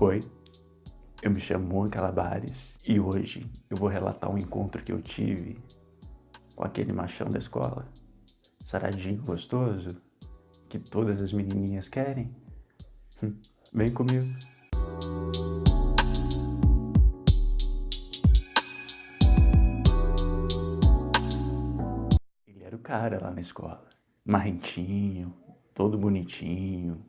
Oi, eu me chamo Juan Calabares e hoje eu vou relatar um encontro que eu tive com aquele machão da escola, saradinho gostoso, que todas as menininhas querem. Hum, vem comigo. Ele era o cara lá na escola, marrentinho, todo bonitinho,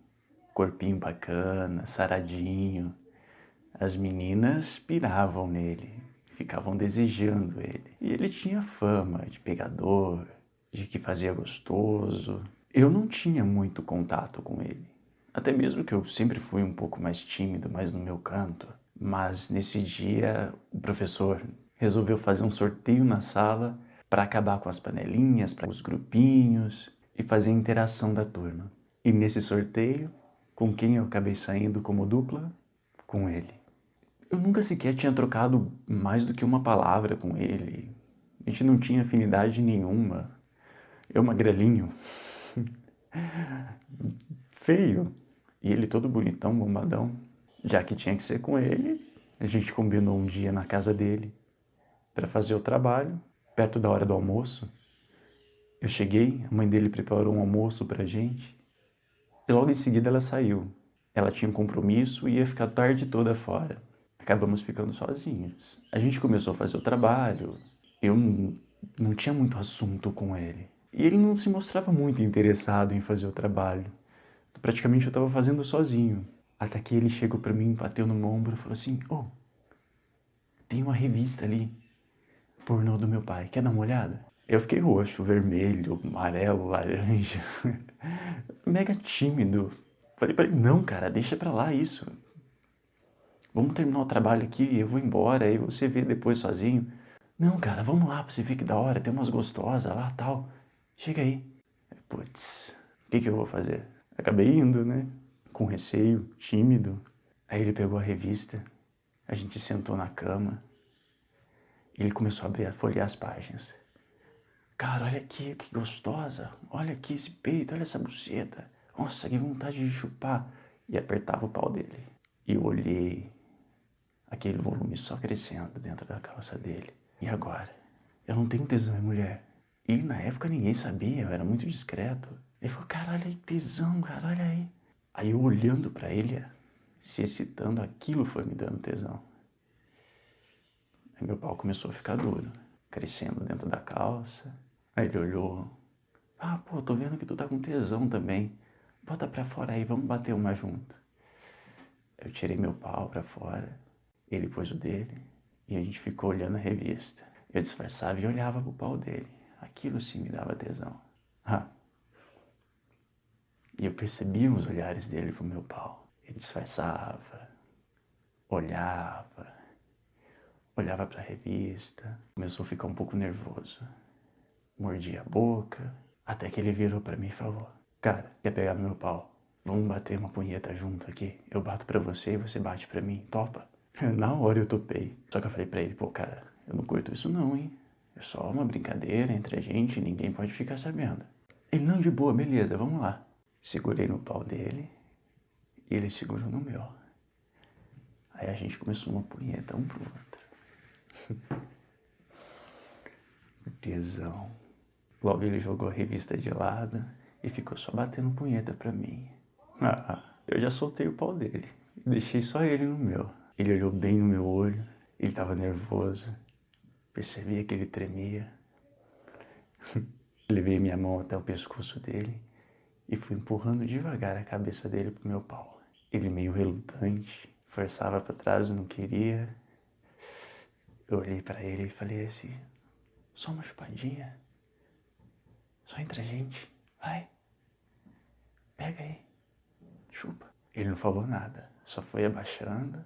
corpinho bacana, saradinho. As meninas piravam nele, ficavam desejando ele. E ele tinha fama de pegador, de que fazia gostoso. Eu não tinha muito contato com ele. Até mesmo que eu sempre fui um pouco mais tímido, mais no meu canto. Mas nesse dia, o professor resolveu fazer um sorteio na sala para acabar com as panelinhas, para os grupinhos e fazer a interação da turma. E nesse sorteio, com quem eu acabei saindo como dupla? Com ele. Eu nunca sequer tinha trocado mais do que uma palavra com ele. A gente não tinha afinidade nenhuma. Eu magrelinho. Feio. E ele todo bonitão, bombadão. Já que tinha que ser com ele, a gente combinou um dia na casa dele para fazer o trabalho, perto da hora do almoço. Eu cheguei, a mãe dele preparou um almoço pra gente. E logo em seguida ela saiu. Ela tinha um compromisso e ia ficar tarde toda fora. Acabamos ficando sozinhos. A gente começou a fazer o trabalho. Eu não, não tinha muito assunto com ele. E ele não se mostrava muito interessado em fazer o trabalho. Praticamente eu estava fazendo sozinho. Até que ele chegou para mim, bateu no meu ombro e falou assim: Oh, tem uma revista ali, pornô do meu pai, quer dar uma olhada? Eu fiquei roxo, vermelho, amarelo, laranja, mega tímido. Falei para ele: não, cara, deixa pra lá isso. Vamos terminar o trabalho aqui, eu vou embora, aí você vê depois sozinho. Não, cara, vamos lá pra você ver que da hora, tem umas gostosas lá tal. Chega aí. Putz, o que, que eu vou fazer? Acabei indo, né? Com receio, tímido. Aí ele pegou a revista, a gente sentou na cama. Ele começou a abrir, a folhear as páginas. Cara, olha aqui, que gostosa. Olha aqui esse peito, olha essa buceta. Nossa, que vontade de chupar. E apertava o pau dele. E eu olhei aquele volume só crescendo dentro da calça dele. E agora? Eu não tenho tesão em mulher. E na época ninguém sabia, eu era muito discreto. Ele falou, caralho, aí tesão, cara, olha aí. Aí eu olhando para ele, se excitando, aquilo foi me dando tesão. Aí meu pau começou a ficar duro, crescendo dentro da calça. Aí ele olhou. Ah, pô, tô vendo que tu tá com tesão também. Bota pra fora aí, vamos bater uma junto. Eu tirei meu pau pra fora, ele pôs o dele e a gente ficou olhando a revista. Eu disfarçava e olhava pro pau dele. Aquilo sim me dava tesão. Ah. E eu percebia os olhares dele pro meu pau. Ele disfarçava, olhava, olhava pra revista, começou a ficar um pouco nervoso mordia a boca, até que ele virou para mim e falou: Cara, quer pegar meu pau? Vamos bater uma punheta junto aqui. Eu bato para você e você bate para mim. Topa? Na hora eu topei. Só que eu falei pra ele: Pô, cara, eu não curto isso não, hein? É só uma brincadeira entre a gente, ninguém pode ficar sabendo. Ele não de boa, beleza, vamos lá. Segurei no pau dele e ele segurou no meu. Aí a gente começou uma punheta um pro outro. Tesão. Logo ele jogou a revista de lado e ficou só batendo punheta pra mim. Ah, eu já soltei o pau dele e deixei só ele no meu. Ele olhou bem no meu olho, ele tava nervoso, percebia que ele tremia. Levei minha mão até o pescoço dele e fui empurrando devagar a cabeça dele pro meu pau. Ele meio relutante, forçava para trás, não queria. Eu olhei para ele e falei assim: só uma chupadinha. Só entre a gente. Vai. Pega aí. Chupa. Ele não falou nada. Só foi abaixando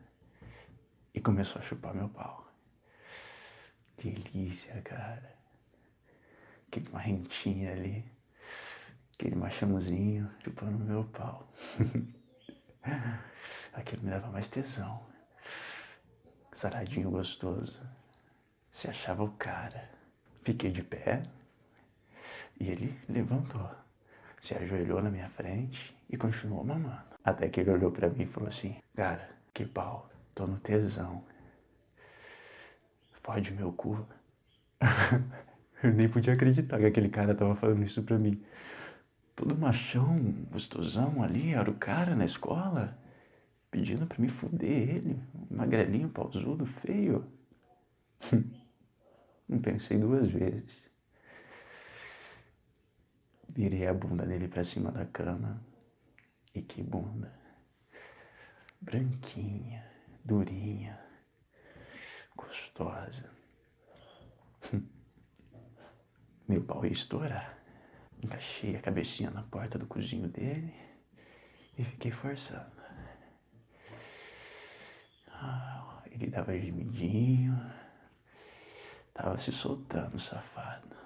e começou a chupar meu pau. Delícia, cara. Aquele marrentinho ali. Aquele machãozinho chupando meu pau. Aquilo me dava mais tesão. Saradinho gostoso. Se achava o cara. Fiquei de pé e ele levantou, se ajoelhou na minha frente e continuou mamando. Até que ele olhou para mim e falou assim: Cara, Que pau, tô no tesão. Fode meu cu. Eu nem podia acreditar que aquele cara tava falando isso pra mim. Todo machão, gostosão ali, era o cara na escola, pedindo pra me fuder ele, magrelinho, pausudo, feio. Não pensei duas vezes. Virei a bunda dele pra cima da cama. E que bunda. Branquinha, durinha, gostosa. Meu pau ia estourar. Encaixei a cabecinha na porta do cozinho dele e fiquei forçando. Ah, ele dava gemidinho, tava se soltando, safado.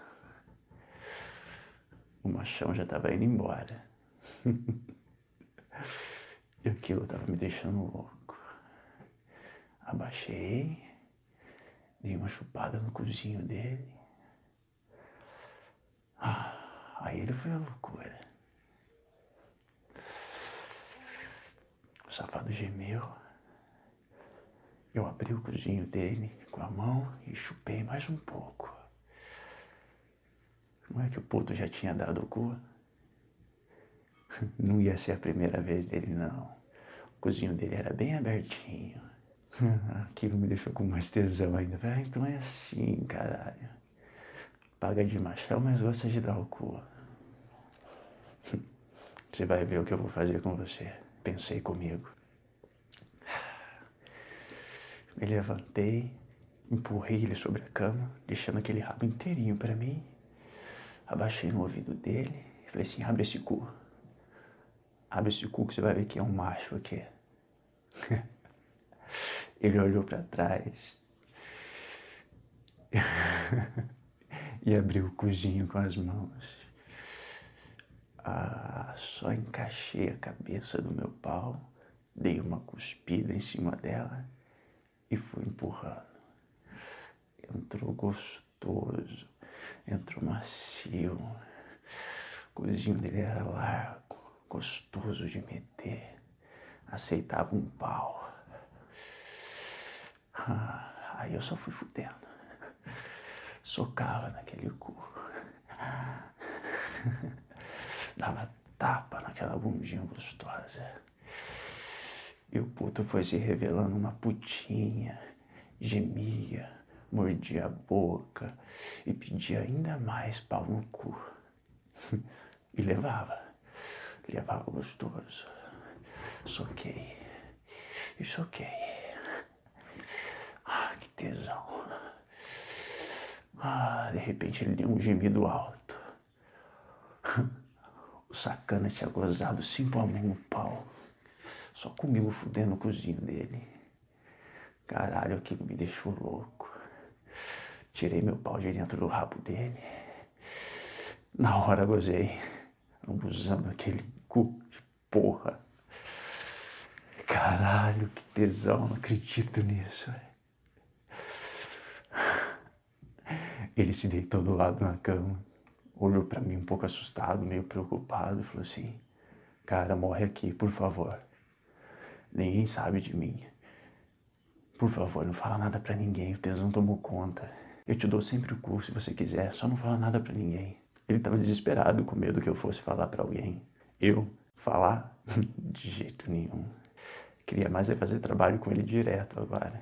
O machão já tava indo embora. e aquilo tava me deixando louco. Abaixei, dei uma chupada no cozinho dele. Ah, Aí ele foi a loucura. O safado gemeu. Eu abri o cozinho dele com a mão e chupei mais um pouco. Não é que o puto já tinha dado o cu? Não ia ser a primeira vez dele, não. O cozinho dele era bem abertinho. Aquilo me deixou com mais tesão ainda. Ah, então é assim, caralho. Paga de machão, mas gosta de dar o cu. Você vai ver o que eu vou fazer com você. Pensei comigo. Me levantei, empurrei ele sobre a cama, deixando aquele rabo inteirinho para mim. Abaixei no ouvido dele e falei assim: abre esse cu. Abre esse cu que você vai ver que é um macho aqui. ele olhou para trás e abriu o cozinho com as mãos. Ah, só encaixei a cabeça do meu pau, dei uma cuspida em cima dela e fui empurrando. Entrou gostoso, entrou macio. O cozinho dele era largo, gostoso de meter. Aceitava um pau. Ah, aí eu só fui fudendo. Socava naquele cu. dava tapa naquela bundinha gostosa. E o puto foi se revelando uma putinha, gemia, mordia a boca e pedia ainda mais pau no cu. E levava, levava gostoso. Soquei e soquei. Ah, que tesão. Ah, de repente ele deu um gemido alto. O sacana tinha gozado cinco a mão no pau. Só comigo fudendo o cozinho dele. Caralho, aquilo me deixou louco. Tirei meu pau de dentro do rabo dele. Na hora gozei, abusando aquele cu de porra. Caralho, que tesão, não acredito nisso. Ele se deitou do lado na cama olhou para mim um pouco assustado, meio preocupado, e falou assim: Cara, morre aqui, por favor. Ninguém sabe de mim. Por favor, não fala nada para ninguém, o tesão tomou conta. Eu te dou sempre o curso se você quiser, só não fala nada para ninguém. Ele estava desesperado, com medo que eu fosse falar para alguém. Eu falar? de jeito nenhum. Queria mais é fazer trabalho com ele direto agora.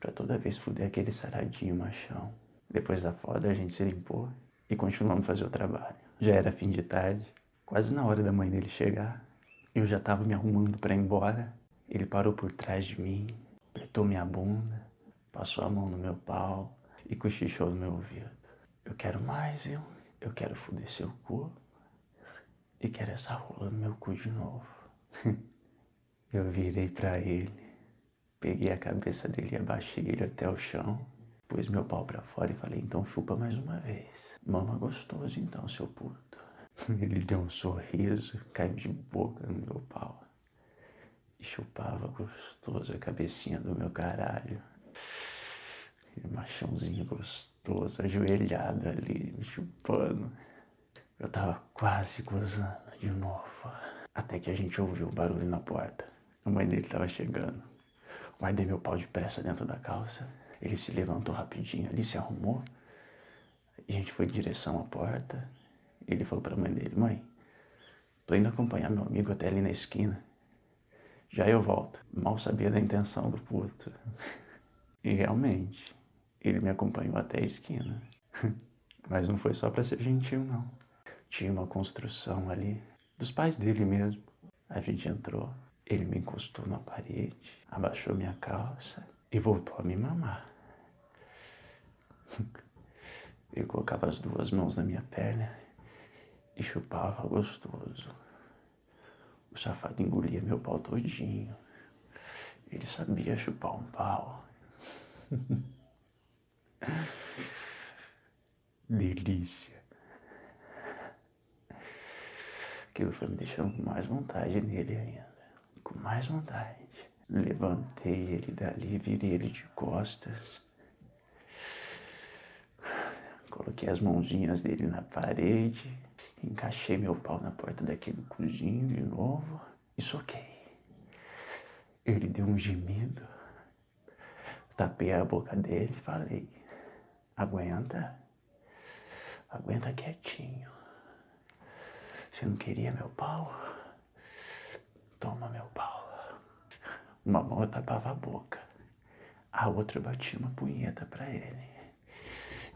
Pra toda vez fuder aquele saradinho machão. Depois da foda a gente se limpou e continuamos a fazer o trabalho. Já era fim de tarde, quase na hora da mãe dele chegar. Eu já estava me arrumando para ir embora. Ele parou por trás de mim, apertou minha bunda, passou a mão no meu pau e cochichou no meu ouvido. Eu quero mais, viu? Eu quero foder seu cu e quero essa rola no meu cu de novo. Eu virei para ele, peguei a cabeça dele e abaixei ele até o chão Pus meu pau para fora e falei, então chupa mais uma vez. Mama gostoso então, seu puto. Ele deu um sorriso, caiu de boca no meu pau. E chupava gostoso a cabecinha do meu caralho. Machãozinho gostoso, ajoelhado ali, me chupando. Eu tava quase gozando de novo. Até que a gente ouviu um barulho na porta. A mãe dele estava chegando. Guardei meu pau de pressa dentro da calça. Ele se levantou rapidinho ali, se arrumou. A gente foi em direção à porta. Ele falou para a mãe dele: Mãe, tô indo acompanhar meu amigo até ali na esquina. Já eu volto. Mal sabia da intenção do puto. E realmente, ele me acompanhou até a esquina. Mas não foi só para ser gentil, não. Tinha uma construção ali, dos pais dele mesmo. A gente entrou, ele me encostou na parede, abaixou minha calça e voltou a me mamar. Ele colocava as duas mãos na minha perna e chupava gostoso. O safado engolia meu pau todinho. Ele sabia chupar um pau. Delícia. Aquilo foi me deixando com mais vontade nele ainda. Com mais vontade. Levantei ele dali, virei ele de costas. Coloquei as mãozinhas dele na parede, encaixei meu pau na porta daquele cozinho de novo e soquei. Ele deu um gemido. Tapei a boca dele e falei: Aguenta, aguenta quietinho. Você não queria meu pau? Toma meu pau. Uma mão eu tapava a boca, a outra eu batia uma punheta para ele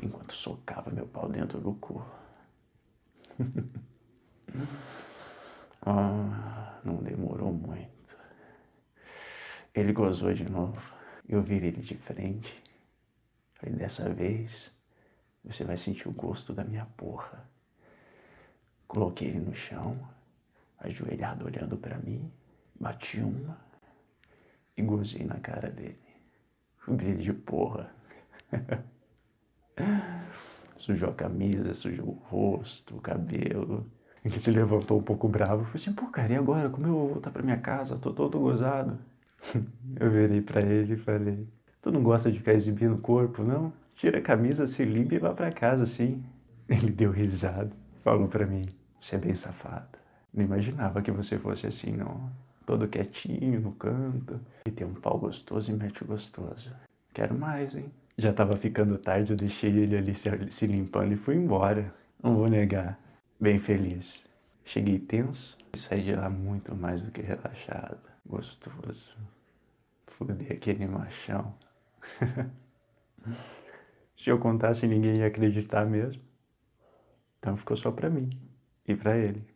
enquanto socava meu pau dentro do cu. ah, não demorou muito. Ele gozou de novo. Eu virei ele de frente. Falei, dessa vez você vai sentir o gosto da minha porra. Coloquei ele no chão, ajoelhado olhando para mim, bati uma e gozei na cara dele. Brilho de porra. Sujou a camisa, sujou o rosto, o cabelo. Ele se levantou um pouco bravo. Falei assim, pô, cara, e agora? Como eu vou voltar pra minha casa? Tô todo gozado. Eu virei para ele e falei, tu não gosta de ficar exibindo o corpo, não? Tira a camisa, se limpa e vá para casa, assim. Ele deu risada, falou para mim, você é bem safada. Não imaginava que você fosse assim, não. Todo quietinho no canto. E tem um pau gostoso e mete gostoso. Quero mais, hein? Já estava ficando tarde, eu deixei ele ali se limpando e fui embora. Não vou negar. Bem feliz. Cheguei tenso e saí de lá muito mais do que relaxado. Gostoso. Fudei aquele machão. se eu contasse, ninguém ia acreditar mesmo. Então ficou só pra mim e pra ele.